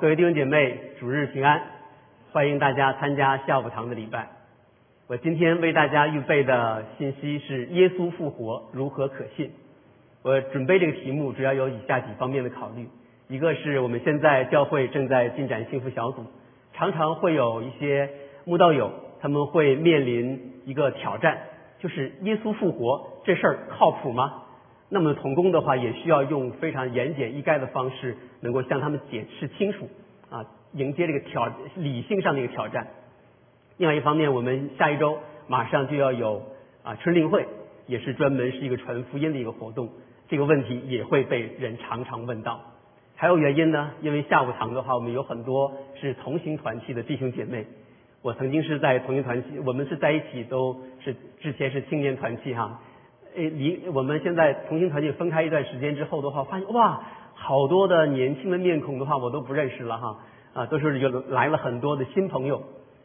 各位弟兄姐妹，主日平安！欢迎大家参加下午堂的礼拜。我今天为大家预备的信息是耶稣复活如何可信。我准备这个题目主要有以下几方面的考虑：一个是我们现在教会正在进展幸福小组，常常会有一些慕道友他们会面临一个挑战，就是耶稣复活这事儿靠谱吗？那么童工的话也需要用非常言简意赅的方式，能够向他们解释清楚啊，迎接这个挑理性上的一个挑战。另外一方面，我们下一周马上就要有啊春令会，也是专门是一个传福音的一个活动，这个问题也会被人常常问到。还有原因呢？因为下午堂的话，我们有很多是同行团契的弟兄姐妹。我曾经是在同行团契，我们是在一起，都是之前是青年团契哈。诶，离我们现在同行团体分开一段时间之后的话，发现哇，好多的年轻的面孔的话，我都不认识了哈，啊，都是有来了很多的新朋友，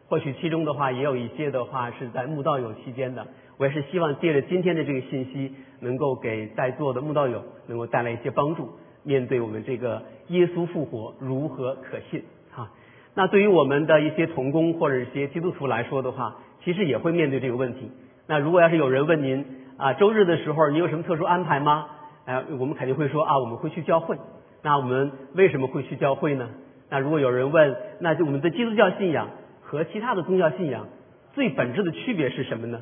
或许其中的话也有一些的话是在慕道友期间的，我也是希望借着今天的这个信息，能够给在座的慕道友能够带来一些帮助，面对我们这个耶稣复活如何可信哈。那对于我们的一些同工或者一些基督徒来说的话，其实也会面对这个问题。那如果要是有人问您，啊，周日的时候你有什么特殊安排吗？哎，我们肯定会说啊，我们会去教会。那我们为什么会去教会呢？那如果有人问，那就我们的基督教信仰和其他的宗教信仰最本质的区别是什么呢？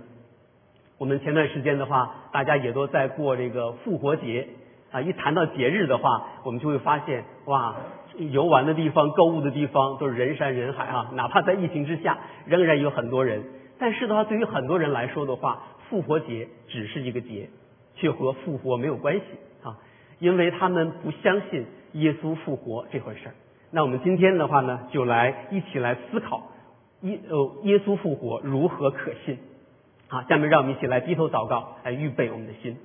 我们前段时间的话，大家也都在过这个复活节啊。一谈到节日的话，我们就会发现哇，游玩的地方、购物的地方都是人山人海啊。哪怕在疫情之下，仍然有很多人。但是的话，对于很多人来说的话，复活节只是一个节，却和复活没有关系啊，因为他们不相信耶稣复活这回事儿。那我们今天的话呢，就来一起来思考耶呃耶稣复活如何可信好。下面让我们一起来低头祷告，来预备我们的心。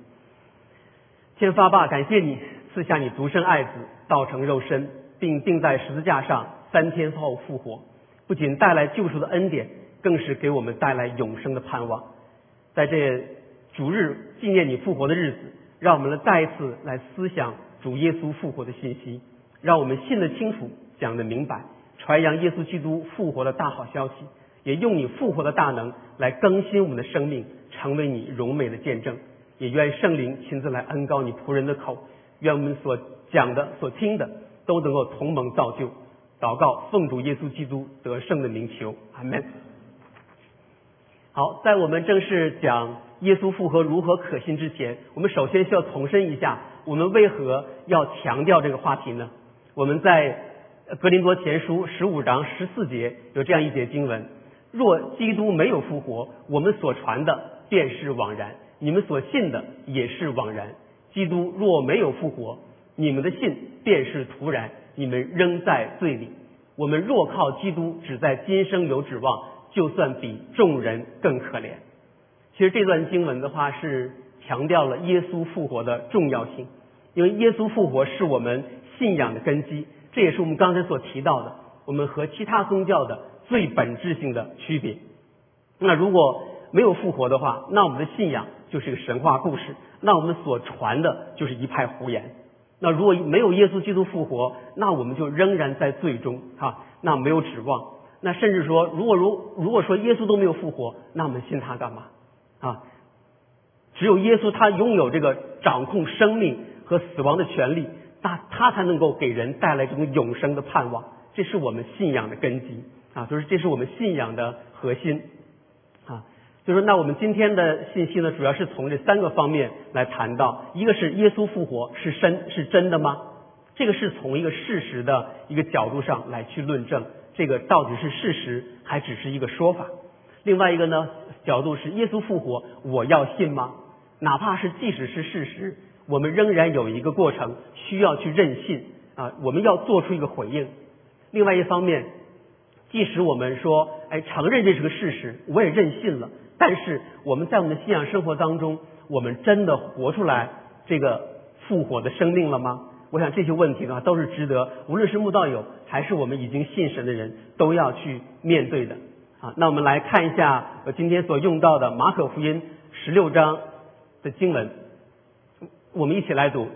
天发爸，感谢你赐下你独生爱子，道成肉身，并钉在十字架上，三天后复活，不仅带来救赎的恩典，更是给我们带来永生的盼望。在这主日纪念你复活的日子，让我们来再一次来思想主耶稣复活的信息，让我们信得清楚，讲得明白，传扬耶稣基督复活的大好消息，也用你复活的大能来更新我们的生命，成为你荣美的见证。也愿圣灵亲自来恩高你仆人的口，愿我们所讲的、所听的都能够同盟造就。祷告，奉主耶稣基督得胜的名求，阿门。好，在我们正式讲耶稣复活如何可信之前，我们首先需要重申一下，我们为何要强调这个话题呢？我们在格林多前书十五章十四节有这样一节经文：若基督没有复活，我们所传的便是枉然，你们所信的也是枉然。基督若没有复活，你们的信便是徒然，你们仍在罪里。我们若靠基督，只在今生有指望。就算比众人更可怜。其实这段经文的话是强调了耶稣复活的重要性，因为耶稣复活是我们信仰的根基，这也是我们刚才所提到的我们和其他宗教的最本质性的区别。那如果没有复活的话，那我们的信仰就是个神话故事，那我们所传的就是一派胡言。那如果没有耶稣基督复活，那我们就仍然在罪中啊，那没有指望。那甚至说，如果如如果说耶稣都没有复活，那我们信他干嘛啊？只有耶稣他拥有这个掌控生命和死亡的权利，那他才能够给人带来这种永生的盼望。这是我们信仰的根基啊，就是这是我们信仰的核心啊。就说那我们今天的信息呢，主要是从这三个方面来谈到：一个是耶稣复活是真是真的吗？这个是从一个事实的一个角度上来去论证。这个到底是事实还只是一个说法？另外一个呢角度是耶稣复活，我要信吗？哪怕是即使是事实，我们仍然有一个过程需要去认信啊，我们要做出一个回应。另外一方面，即使我们说哎承认这是个事实，我也认信了，但是我们在我们的信仰生活当中，我们真的活出来这个复活的生命了吗？我想这些问题的话，都是值得无论是慕道友还是我们已经信神的人都要去面对的啊。那我们来看一下我今天所用到的马可福音十六章的经文，我们一起来读。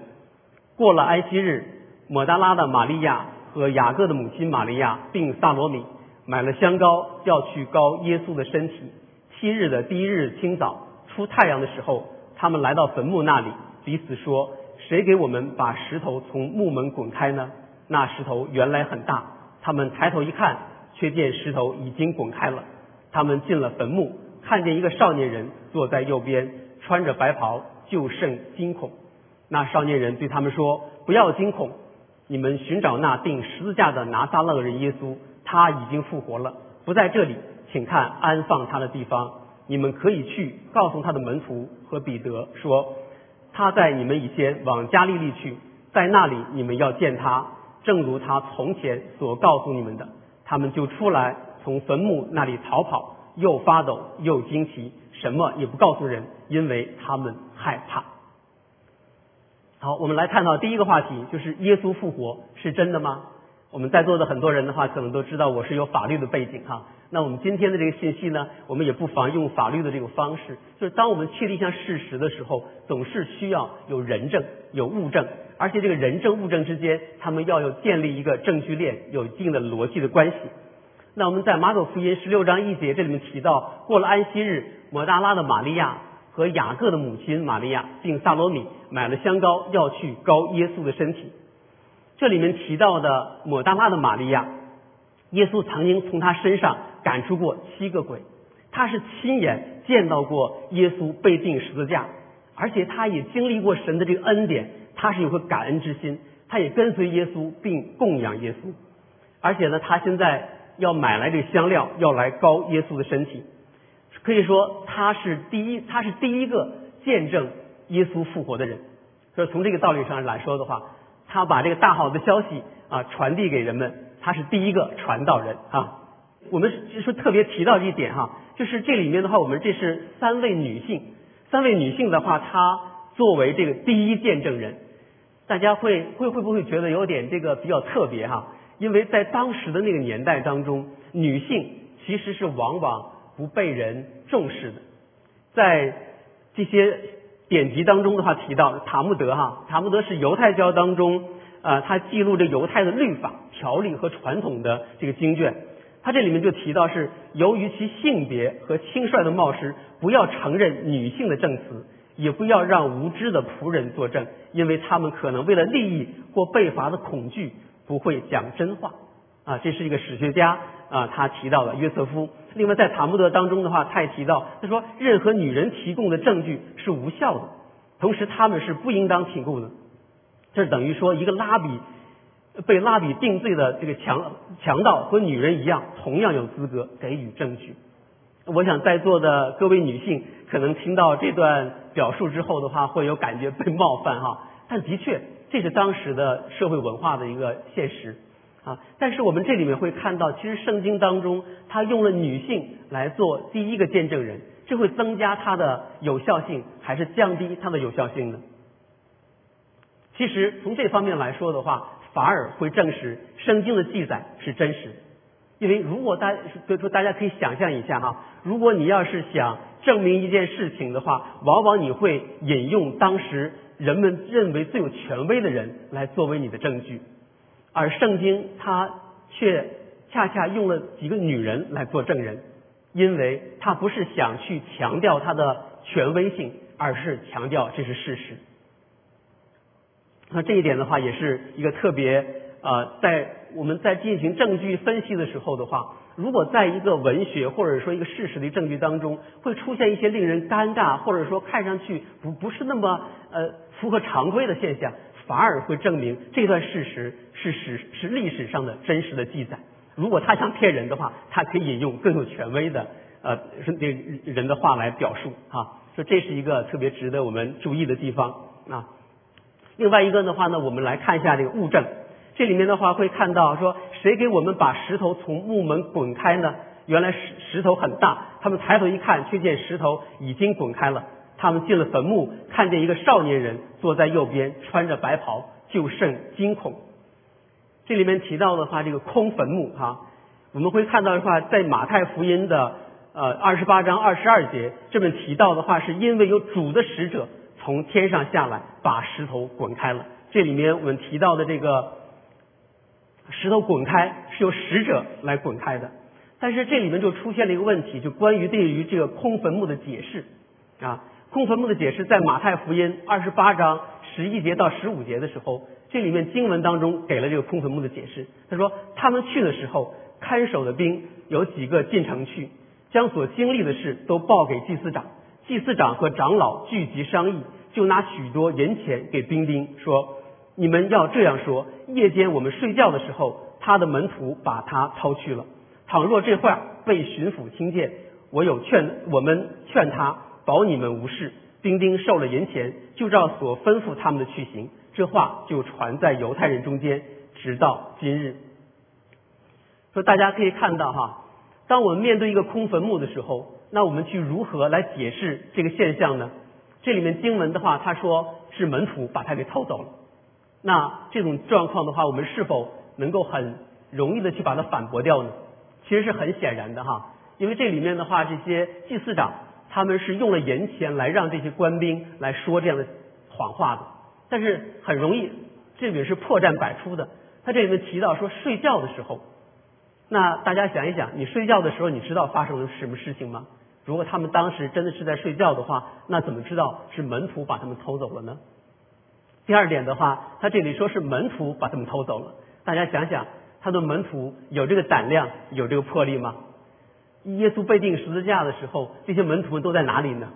过了安息日，抹大拉的玛利亚和雅各的母亲玛利亚，并萨罗米买了香膏，要去膏耶稣的身体。七日的第一日清早，出太阳的时候，他们来到坟墓那里，彼此说：“谁给我们把石头从墓门滚开呢？”那石头原来很大，他们抬头一看，却见石头已经滚开了。他们进了坟墓，看见一个少年人坐在右边，穿着白袍，就甚惊恐。那少年人对他们说：“不要惊恐，你们寻找那钉十字架的拿撒勒人耶稣，他已经复活了，不在这里，请看安放他的地方。你们可以去告诉他的门徒和彼得说，他在你们以前往加利利去，在那里你们要见他。”正如他从前所告诉你们的，他们就出来从坟墓那里逃跑，又发抖又惊奇，什么也不告诉人，因为他们害怕。好，我们来探讨第一个话题，就是耶稣复活是真的吗？我们在座的很多人的话，可能都知道我是有法律的背景哈。那我们今天的这个信息呢，我们也不妨用法律的这个方式，就是当我们确立一项事实的时候，总是需要有人证、有物证。而且这个人证物证之间，他们要有建立一个证据链，有一定的逻辑的关系。那我们在马可福音十六章一节这里面提到，过了安息日，抹大拉的玛利亚和雅各的母亲玛利亚，并萨罗米买了香膏，要去膏耶稣的身体。这里面提到的抹大拉的玛利亚，耶稣曾经从他身上赶出过七个鬼，他是亲眼见到过耶稣被钉十字架，而且他也经历过神的这个恩典。他是有个感恩之心，他也跟随耶稣并供养耶稣，而且呢，他现在要买来这香料，要来膏耶稣的身体。可以说，他是第一，他是第一个见证耶稣复活的人。所以从这个道理上来说的话，他把这个大好的消息啊传递给人们，他是第一个传道人啊。我们就说特别提到一点哈，就是这里面的话，我们这是三位女性，三位女性的话，她作为这个第一见证人。大家会会会不会觉得有点这个比较特别哈？因为在当时的那个年代当中，女性其实是往往不被人重视的。在这些典籍当中的话提到塔木德哈，塔木德是犹太教当中啊，它记录着犹太的律法、条例和传统的这个经卷。他这里面就提到是由于其性别和轻率的冒失，不要承认女性的证词。也不要让无知的仆人作证，因为他们可能为了利益或被罚的恐惧，不会讲真话。啊，这是一个史学家啊，他提到了约瑟夫。另外，在塔木德当中的话，他也提到，他说任何女人提供的证据是无效的，同时他们是不应当提供的。这等于说，一个拉比被拉比定罪的这个强强盗和女人一样，同样有资格给予证据。我想在座的各位女性可能听到这段表述之后的话，会有感觉被冒犯哈。但的确，这是当时的社会文化的一个现实啊。但是我们这里面会看到，其实圣经当中它用了女性来做第一个见证人，这会增加它的有效性，还是降低它的有效性呢？其实从这方面来说的话，反而会证实圣经的记载是真实。因为如果大，所以说大家可以想象一下哈，如果你要是想证明一件事情的话，往往你会引用当时人们认为最有权威的人来作为你的证据，而圣经它却恰恰用了几个女人来做证人，因为它不是想去强调它的权威性，而是强调这是事实。那这一点的话，也是一个特别呃在。我们在进行证据分析的时候的话，如果在一个文学或者说一个事实的证据当中，会出现一些令人尴尬或者说看上去不不是那么呃符合常规的现象，反而会证明这段事实是史是历史上的真实的记载。如果他想骗人的话，他可以引用更有权威的呃那人的话来表述啊，说这是一个特别值得我们注意的地方啊。另外一个的话呢，我们来看一下这个物证。这里面的话会看到说，谁给我们把石头从木门滚开呢？原来石石头很大，他们抬头一看，却见石头已经滚开了。他们进了坟墓，看见一个少年人坐在右边，穿着白袍，就甚惊恐。这里面提到的话，这个空坟墓哈，我们会看到的话，在马太福音的呃二十八章二十二节这边提到的话，是因为有主的使者从天上下来，把石头滚开了。这里面我们提到的这个。石头滚开是由使者来滚开的。但是这里面就出现了一个问题，就关于对于这个空坟墓的解释啊，空坟墓的解释在马太福音二十八章十一节到十五节的时候，这里面经文当中给了这个空坟墓的解释。他说他们去的时候，看守的兵有几个进城去，将所经历的事都报给祭司长，祭司长和长老聚集商议，就拿许多银钱给兵丁说：“你们要这样说，夜间我们睡觉的时候，他的门徒把他掏去了。”倘若这话被巡抚听见，我有劝我们劝他保你们无事。丁丁受了银钱，就照所吩咐他们的去行。这话就传在犹太人中间，直到今日。说大家可以看到哈，当我们面对一个空坟墓的时候，那我们去如何来解释这个现象呢？这里面经文的话，他说是门徒把他给偷走了。那这种状况的话，我们是否能够很容易的去把它反驳掉呢？其实是很显然的哈，因为这里面的话，这些祭司长他们是用了银钱来让这些官兵来说这样的谎话的，但是很容易，这里面是破绽百出的。他这里面提到说睡觉的时候，那大家想一想，你睡觉的时候，你知道发生了什么事情吗？如果他们当时真的是在睡觉的话，那怎么知道是门徒把他们偷走了呢？第二点的话，他这里说是门徒把他们偷走了，大家想想。他的门徒有这个胆量，有这个魄力吗？耶稣被钉十字架的时候，这些门徒们都在哪里呢？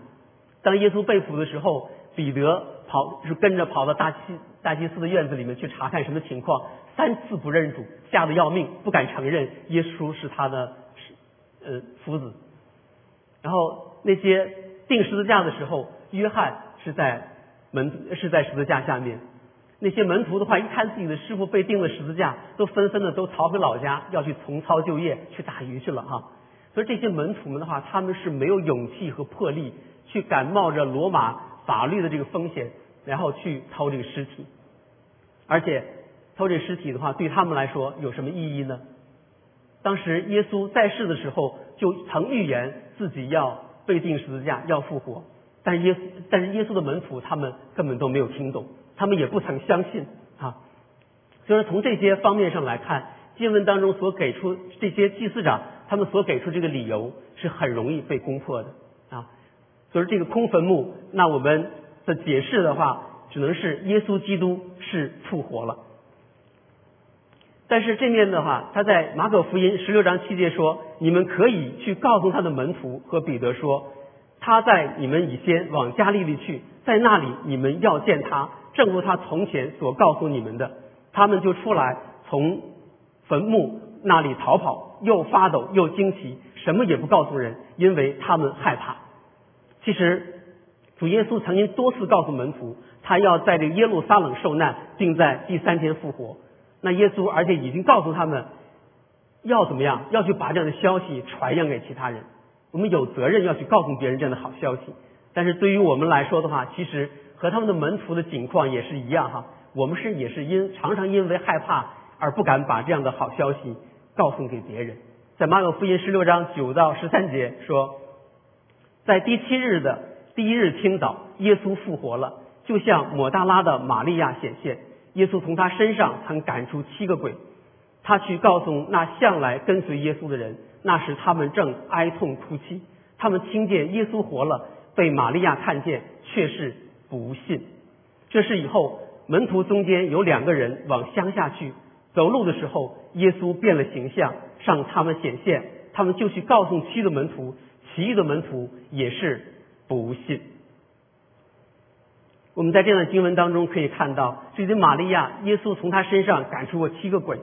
当耶稣被捕的时候，彼得跑是跟着跑到大祭大祭司的院子里面去查看什么情况，三次不认主，吓得要命，不敢承认耶稣是他的呃夫子。然后那些钉十字架的时候，约翰是在门是在十字架下面。那些门徒的话，一看自己的师傅被钉了十字架，都纷纷的都逃回老家，要去重操旧业，去打鱼去了哈。所以这些门徒们的话，他们是没有勇气和魄力去敢冒着罗马法律的这个风险，然后去偷这个尸体。而且偷这尸体的话，对他们来说有什么意义呢？当时耶稣在世的时候，就曾预言自己要被钉十字架，要复活。但耶，但是耶稣的门徒他们根本都没有听懂。他们也不曾相信啊，所以说从这些方面上来看，经文当中所给出这些祭司长他们所给出这个理由是很容易被攻破的啊。所以这个空坟墓，那我们的解释的话，只能是耶稣基督是复活了。但是这面的话，他在马可福音十六章七节说：“你们可以去告诉他的门徒和彼得说，他在你们以先往加利利去，在那里你们要见他。”正如他从前所告诉你们的，他们就出来从坟墓那里逃跑，又发抖又惊奇，什么也不告诉人，因为他们害怕。其实主耶稣曾经多次告诉门徒，他要在这耶路撒冷受难，并在第三天复活。那耶稣而且已经告诉他们，要怎么样，要去把这样的消息传扬给其他人。我们有责任要去告诉别人这样的好消息。但是对于我们来说的话，其实。和他们的门徒的境况也是一样哈，我们是也是因常常因为害怕而不敢把这样的好消息告诉给别人。在马可福音十六章九到十三节说，在第七日的第一日清早，耶稣复活了，就像抹大拉的玛利亚显现。耶稣从他身上曾赶出七个鬼，他去告诉那向来跟随耶稣的人，那时他们正哀痛哭泣，他们听见耶稣活了，被玛利亚看见，却是。不信，这是以后门徒中间有两个人往乡下去走路的时候，耶稣变了形象，向他们显现，他们就去告诉其余的门徒，其余的门徒也是不信。我们在这样的经文当中可以看到，这些玛利亚，耶稣从他身上赶出过七个鬼，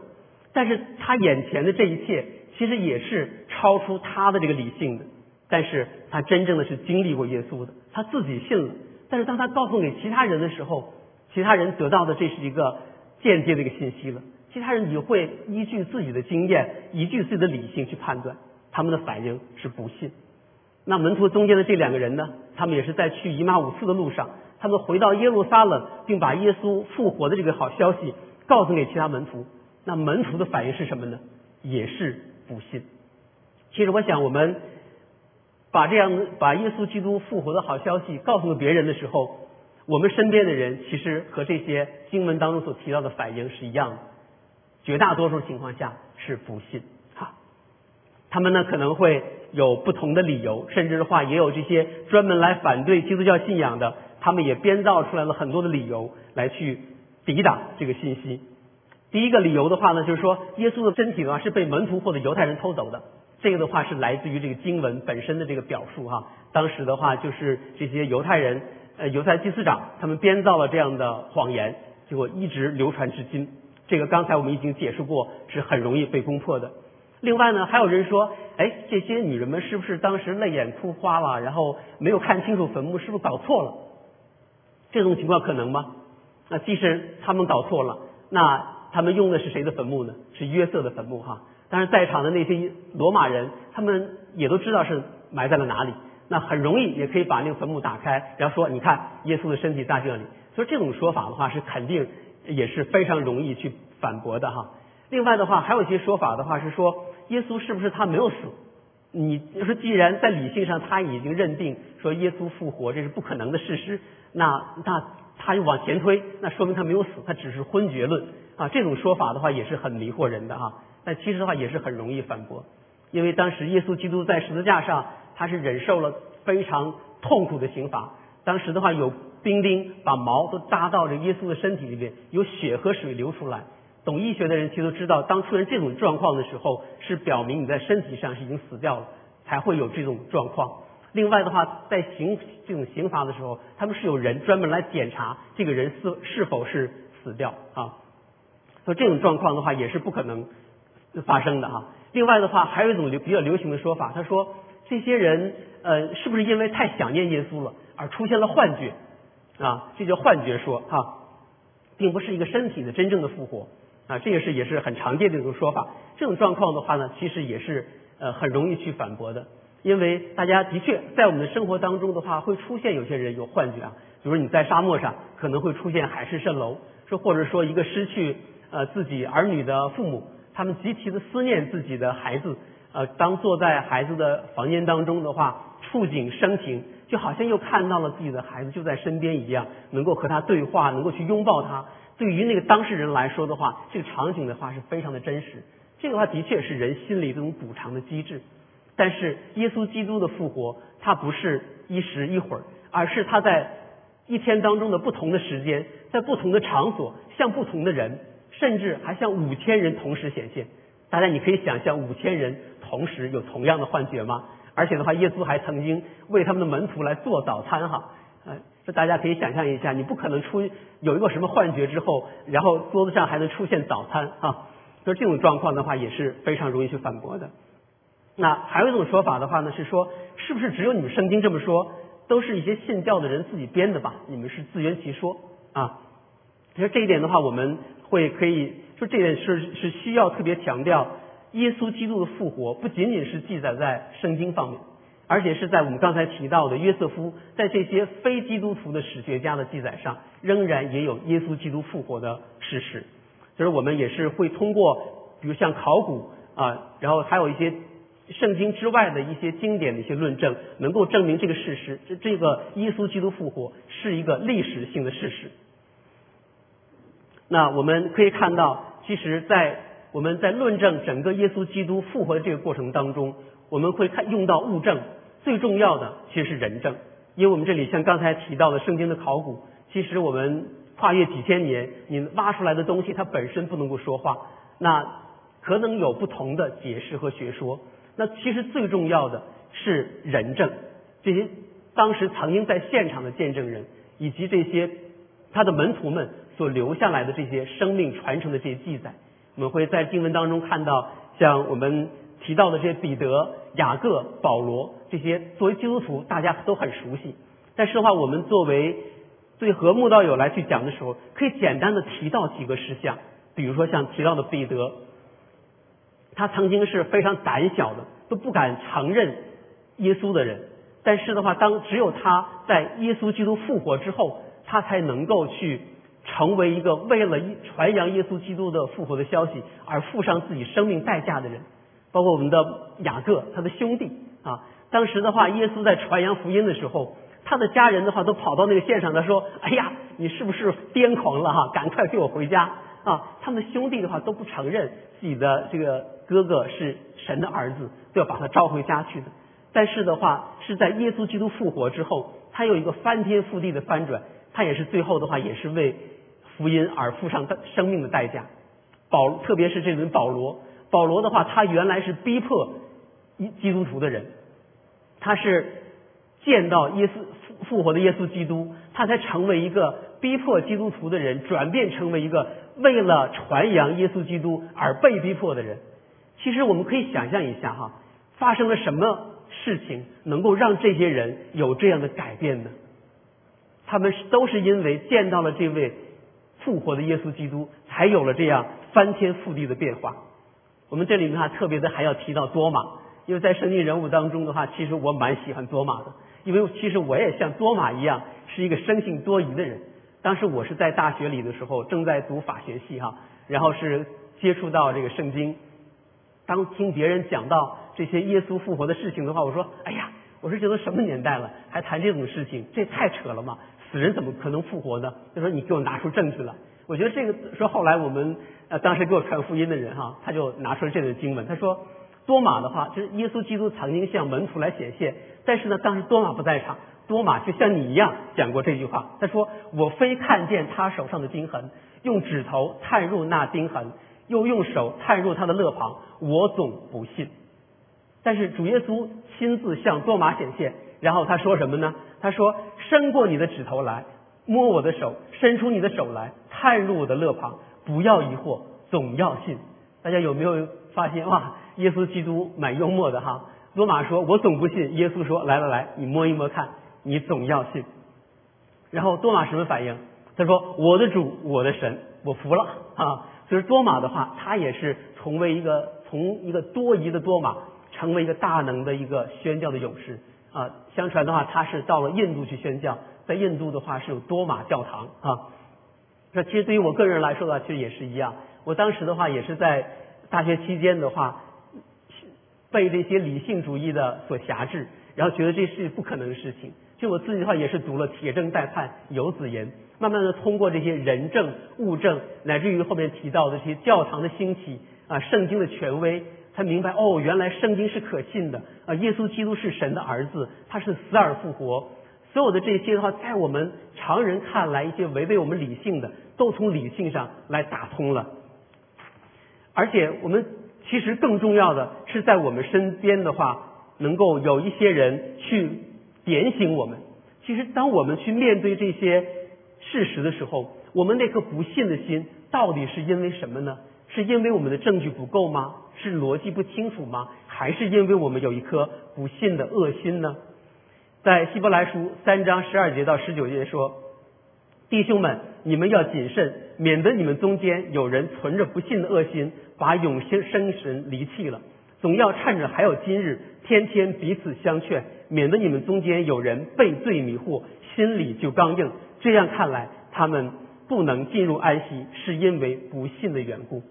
但是他眼前的这一切其实也是超出他的这个理性的，但是他真正的是经历过耶稣的，他自己信了。但是当他告诉给其他人的时候，其他人得到的这是一个间接的一个信息了。其他人也会依据自己的经验，依据自己的理性去判断，他们的反应是不信。那门徒中间的这两个人呢？他们也是在去姨妈五次的路上，他们回到耶路撒冷，并把耶稣复活的这个好消息告诉给其他门徒。那门徒的反应是什么呢？也是不信。其实我想我们。把这样把耶稣基督复活的好消息告诉别人的时候，我们身边的人其实和这些经文当中所提到的反应是一样的，绝大多数情况下是不信哈。他们呢可能会有不同的理由，甚至的话也有这些专门来反对基督教信仰的，他们也编造出来了很多的理由来去抵挡这个信息。第一个理由的话呢，就是说耶稣的身体的话是被门徒或者犹太人偷走的。这个的话是来自于这个经文本身的这个表述哈。当时的话就是这些犹太人呃犹太祭司长他们编造了这样的谎言，结果一直流传至今。这个刚才我们已经解释过，是很容易被攻破的。另外呢，还有人说，哎，这些女人们是不是当时泪眼哭花了，然后没有看清楚坟墓，是不是搞错了？这种情况可能吗？那即使他们搞错了，那他们用的是谁的坟墓呢？是约瑟的坟墓哈。但是在场的那些罗马人，他们也都知道是埋在了哪里，那很容易也可以把那个坟墓打开，然后说，你看耶稣的身体在这里。所以这种说法的话，是肯定也是非常容易去反驳的哈。另外的话，还有一些说法的话是说，耶稣是不是他没有死？你就是既然在理性上他已经认定说耶稣复活这是不可能的事实，那那他又往前推，那说明他没有死，他只是昏厥论啊。这种说法的话也是很迷惑人的哈。但其实的话也是很容易反驳，因为当时耶稣基督在十字架上，他是忍受了非常痛苦的刑罚。当时的话有兵丁把矛都扎到这耶稣的身体里面，有血和水流出来。懂医学的人其实都知道，当出现这种状况的时候，是表明你在身体上是已经死掉了，才会有这种状况。另外的话，在刑这种刑罚的时候，他们是有人专门来检查这个人是是否是死掉啊。所以这种状况的话，也是不可能。发生的哈，另外的话还有一种流比较流行的说法，他说这些人呃是不是因为太想念耶稣了而出现了幻觉啊？这叫幻觉说哈，并不是一个身体的真正的复活啊，这个是也是很常见的一种说法。这种状况的话呢，其实也是呃很容易去反驳的，因为大家的确在我们的生活当中的话，会出现有些人有幻觉啊，比如你在沙漠上可能会出现海市蜃楼，说或者说一个失去呃自己儿女的父母。他们极其的思念自己的孩子，呃，当坐在孩子的房间当中的话，触景生情，就好像又看到了自己的孩子就在身边一样，能够和他对话，能够去拥抱他。对于那个当事人来说的话，这个场景的话是非常的真实。这个话的确是人心里这种补偿的机制。但是耶稣基督的复活，他不是一时一会儿，而是他在一天当中的不同的时间，在不同的场所，向不同的人。甚至还向五千人同时显现，大家你可以想象五千人同时有同样的幻觉吗？而且的话，耶稣还曾经为他们的门徒来做早餐哈，呃，这大家可以想象一下，你不可能出有一个什么幻觉之后，然后桌子上还能出现早餐哈，就这种状况的话也是非常容易去反驳的。那还有一种说法的话呢，是说是不是只有你们圣经这么说，都是一些信教的人自己编的吧？你们是自圆其说啊？其实这一点的话，我们。会可以说这件事是需要特别强调，耶稣基督的复活不仅仅是记载在圣经方面，而且是在我们刚才提到的约瑟夫在这些非基督徒的史学家的记载上，仍然也有耶稣基督复活的事实。就是我们也是会通过，比如像考古啊，然后还有一些圣经之外的一些经典的一些论证，能够证明这个事实，这这个耶稣基督复活是一个历史性的事实。那我们可以看到，其实，在我们在论证整个耶稣基督复活的这个过程当中，我们会看用到物证，最重要的其实是人证，因为我们这里像刚才提到的圣经的考古，其实我们跨越几千年，你挖出来的东西它本身不能够说话，那可能有不同的解释和学说。那其实最重要的是人证，这些当时曾经在现场的见证人，以及这些他的门徒们。所留下来的这些生命传承的这些记载，我们会在经文当中看到，像我们提到的这些彼得、雅各、保罗这些作为基督徒大家都很熟悉。但是的话，我们作为对和睦道友来去讲的时候，可以简单的提到几个事项，比如说像提到的彼得，他曾经是非常胆小的，都不敢承认耶稣的人。但是的话，当只有他在耶稣基督复活之后，他才能够去。成为一个为了传扬耶稣基督的复活的消息而付上自己生命代价的人，包括我们的雅各，他的兄弟啊。当时的话，耶稣在传扬福音的时候，他的家人的话都跑到那个线上，他说：“哎呀，你是不是癫狂了哈？赶快给我回家啊，他们的兄弟的话都不承认自己的这个哥哥是神的儿子，都要把他召回家去的。但是的话，是在耶稣基督复活之后，他有一个翻天覆地的翻转，他也是最后的话，也是为福音而付上生命的代价。保，特别是这轮保罗，保罗的话，他原来是逼迫一基督徒的人，他是见到耶稣复复活的耶稣基督，他才成为一个逼迫基督徒的人，转变成为一个为了传扬耶稣基督而被逼迫的人。其实我们可以想象一下哈，发生了什么事情能够让这些人有这样的改变呢？他们都是因为见到了这位复活的耶稣基督，才有了这样。翻天覆地的变化，我们这里面哈特别的还要提到多马，因为在圣经人物当中的话，其实我蛮喜欢多马的，因为其实我也像多马一样是一个生性多疑的人。当时我是在大学里的时候，正在读法学系哈，然后是接触到这个圣经，当听别人讲到这些耶稣复活的事情的话，我说，哎呀，我说这都什么年代了，还谈这种事情，这太扯了嘛，死人怎么可能复活呢？就说你给我拿出证据来。我觉得这个说后来我们呃当时给我传福音的人哈，他就拿出了这段经文，他说多马的话就是耶稣基督曾经向门徒来显现，但是呢当时多马不在场，多马就像你一样讲过这句话，他说我非看见他手上的钉痕，用指头探入那钉痕，又用手探入他的肋旁，我总不信。但是主耶稣亲自向多马显现，然后他说什么呢？他说伸过你的指头来。摸我的手，伸出你的手来，探入我的肋旁，不要疑惑，总要信。大家有没有发现哇？耶稣基督蛮幽默的哈。罗马说：“我总不信。”耶稣说：“来来来，你摸一摸看，你总要信。”然后多马什么反应？他说：“我的主，我的神，我服了啊！”所以多马的话，他也是从为一个从一个多疑的多马，成为一个大能的一个宣教的勇士啊。相传的话，他是到了印度去宣教。在印度的话是有多玛教堂啊，那其实对于我个人来说的话，其实也是一样。我当时的话也是在大学期间的话，被这些理性主义的所辖制，然后觉得这是不可能的事情。就我自己的话也是读了铁证待判、游子言，慢慢的通过这些人证、物证，乃至于后面提到的这些教堂的兴起啊、圣经的权威，才明白哦，原来圣经是可信的啊，耶稣基督是神的儿子，他是死而复活。所有的这些的话，在我们常人看来，一些违背我们理性的，都从理性上来打通了。而且，我们其实更重要的是，在我们身边的话，能够有一些人去点醒我们。其实，当我们去面对这些事实的时候，我们那颗不信的心，到底是因为什么呢？是因为我们的证据不够吗？是逻辑不清楚吗？还是因为我们有一颗不信的恶心呢？在希伯来书三章十二节到十九节说：“弟兄们，你们要谨慎，免得你们中间有人存着不信的恶心，把永生生神离弃了。总要趁着还有今日，天天彼此相劝，免得你们中间有人被罪迷惑，心里就刚硬。这样看来，他们不能进入安息，是因为不信的缘故。”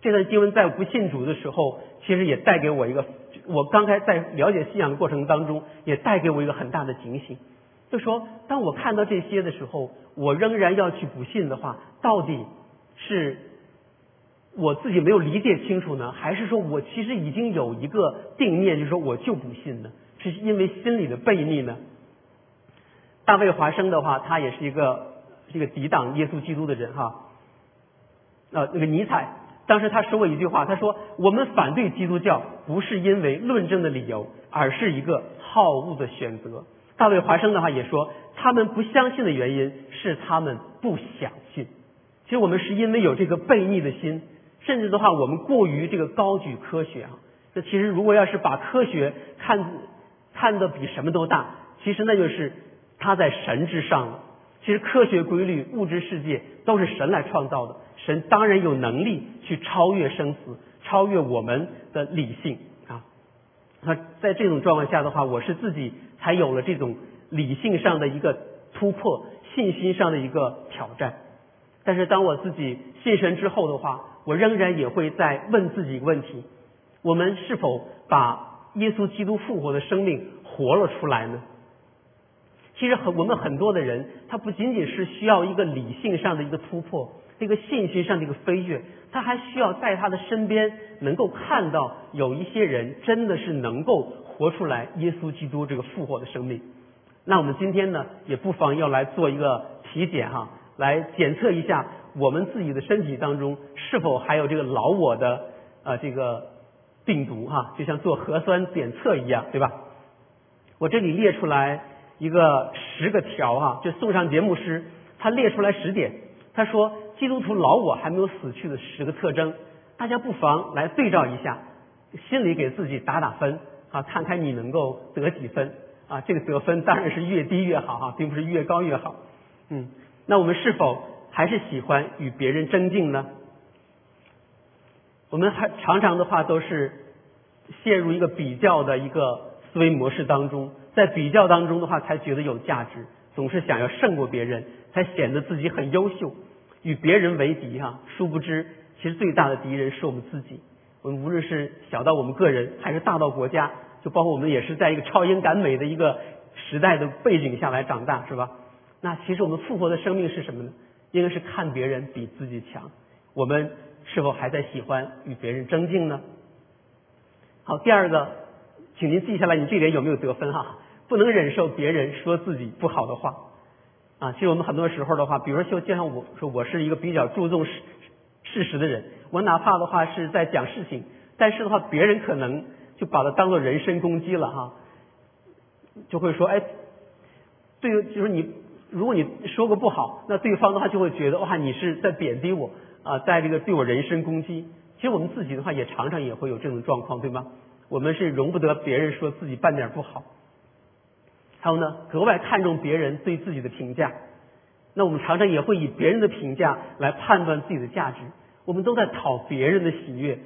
这段经文在不信主的时候，其实也带给我一个。我刚才在了解信仰的过程当中，也带给我一个很大的警醒，就说当我看到这些的时候，我仍然要去不信的话，到底是我自己没有理解清楚呢，还是说我其实已经有一个定念，就是说我就不信呢？是因为心里的悖逆呢？大卫华生的话，他也是一个这个抵挡耶稣基督的人哈，呃，那个尼采。当时他说过一句话，他说：“我们反对基督教，不是因为论证的理由，而是一个好恶的选择。”大卫华生的话也说：“他们不相信的原因是他们不想信。”其实我们是因为有这个悖逆的心，甚至的话，我们过于这个高举科学啊。那其实如果要是把科学看看得比什么都大，其实那就是他在神之上了。其实科学规律、物质世界都是神来创造的。神当然有能力去超越生死，超越我们的理性啊。那在这种状况下的话，我是自己才有了这种理性上的一个突破，信心上的一个挑战。但是当我自己信神之后的话，我仍然也会在问自己一个问题：我们是否把耶稣基督复活的生命活了出来呢？其实很我们很多的人，他不仅仅是需要一个理性上的一个突破。这个信心上的一个飞跃，他还需要在他的身边能够看到有一些人真的是能够活出来耶稣基督这个复活的生命。那我们今天呢，也不妨要来做一个体检哈，来检测一下我们自己的身体当中是否还有这个老我的呃这个病毒哈，就像做核酸检测一样，对吧？我这里列出来一个十个条哈，就送上节目师他列出来十点，他说基督徒老我还没有死去的十个特征，大家不妨来对照一下，心里给自己打打分啊，看看你能够得几分。啊，这个得分当然是越低越好哈，并不是越高越好。嗯，那我们是否还是喜欢与别人争竞呢？我们还常常的话都是陷入一个比较的一个思维模式当中，在比较当中的话才觉得有价值，总是想要胜过别人，才显得自己很优秀，与别人为敌哈。殊不知，其实最大的敌人是我们自己。我们无论是小到我们个人，还是大到国家。就包括我们也是在一个超英赶美的一个时代的背景下来长大，是吧？那其实我们复活的生命是什么呢？应该是看别人比自己强。我们是否还在喜欢与别人争竞呢？好，第二个，请您记下来，你这点有没有得分哈？不能忍受别人说自己不好的话啊。其实我们很多时候的话，比如说就像我说，我是一个比较注重事事实的人，我哪怕的话是在讲事情，但是的话，别人可能。就把它当做人身攻击了哈，就会说哎，对，就是你，如果你说个不好，那对方的话就会觉得哇，你是在贬低我啊，在这个对我人身攻击。其实我们自己的话也常常也会有这种状况，对吗？我们是容不得别人说自己半点不好，还有呢，格外看重别人对自己的评价。那我们常常也会以别人的评价来判断自己的价值，我们都在讨别人的喜悦。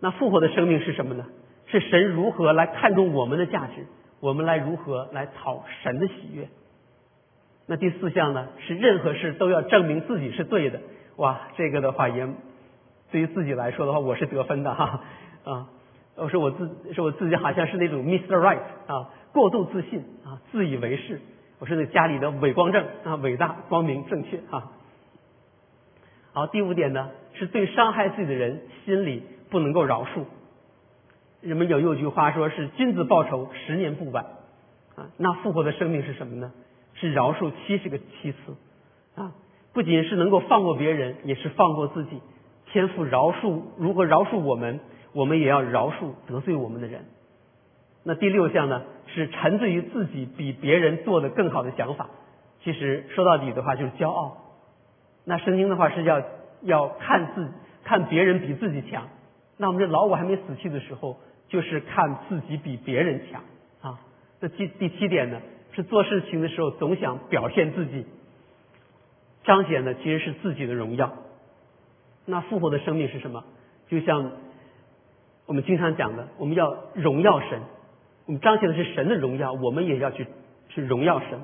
那复活的生命是什么呢？是神如何来看重我们的价值，我们来如何来讨神的喜悦。那第四项呢？是任何事都要证明自己是对的。哇，这个的话也对于自己来说的话，我是得分的哈啊！我说我自说我自己好像是那种 Mr. Right 啊，过度自信啊，自以为是。我是那家里的伟光正啊，伟大、光明、正确啊。好，第五点呢，是对伤害自己的人心里不能够饶恕。人们有有句话说是君子报仇，十年不晚啊。那复活的生命是什么呢？是饶恕七十个妻子啊。不仅是能够放过别人，也是放过自己。天赋饶恕，如何饶恕我们，我们也要饶恕得罪我们的人。那第六项呢，是沉醉于自己比别人做的更好的想法。其实说到底的话，就是骄傲。那圣经的话是要要看自看别人比自己强。那我们这老我还没死去的时候。就是看自己比别人强啊。那第第七点呢，是做事情的时候总想表现自己，彰显的其实是自己的荣耀。那复活的生命是什么？就像我们经常讲的，我们要荣耀神，我们彰显的是神的荣耀，我们也要去去荣耀神。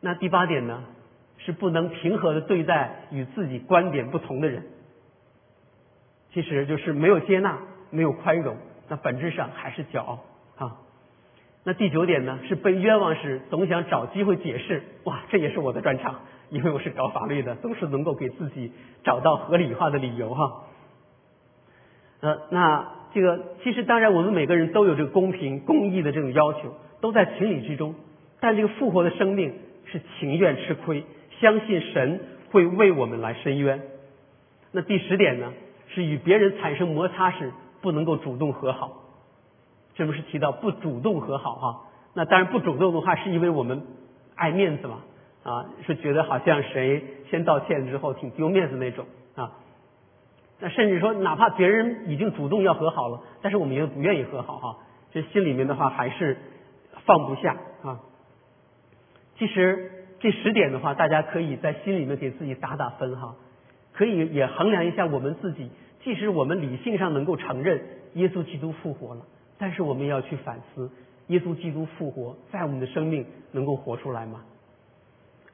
那第八点呢，是不能平和的对待与自己观点不同的人，其实就是没有接纳。没有宽容，那本质上还是骄傲啊。那第九点呢，是被冤枉时总想找机会解释，哇，这也是我的专长，因为我是搞法律的，总是能够给自己找到合理化的理由哈。呃，那这个其实当然，我们每个人都有这个公平公义的这种要求，都在情理之中。但这个复活的生命是情愿吃亏，相信神会为我们来伸冤。那第十点呢，是与别人产生摩擦时。不能够主动和好，这不是提到不主动和好哈？那当然不主动的话，是因为我们爱面子嘛啊，是觉得好像谁先道歉之后挺丢面子那种啊。那甚至说，哪怕别人已经主动要和好了，但是我们又不愿意和好哈，这心里面的话还是放不下啊。其实这十点的话，大家可以在心里面给自己打打分哈，可以也衡量一下我们自己。即使我们理性上能够承认耶稣基督复活了，但是我们要去反思：耶稣基督复活在我们的生命能够活出来吗？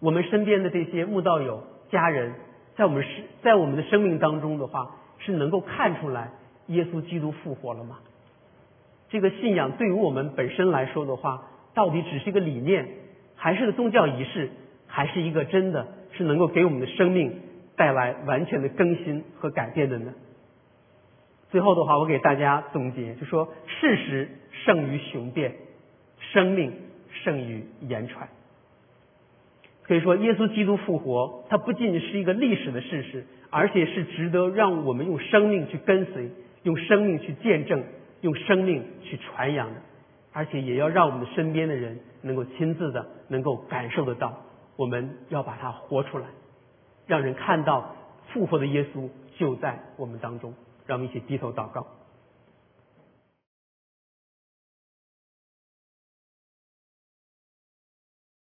我们身边的这些慕道友、家人，在我们是在我们的生命当中的话，是能够看出来耶稣基督复活了吗？这个信仰对于我们本身来说的话，到底只是一个理念，还是个宗教仪式，还是一个真的是能够给我们的生命带来完全的更新和改变的呢？最后的话，我给大家总结，就说事实胜于雄辩，生命胜于言传。可以说，耶稣基督复活，它不仅仅是一个历史的事实，而且是值得让我们用生命去跟随，用生命去见证，用生命去传扬的。而且也要让我们的身边的人能够亲自的能够感受得到，我们要把它活出来，让人看到复活的耶稣就在我们当中。让我们一起低头祷告。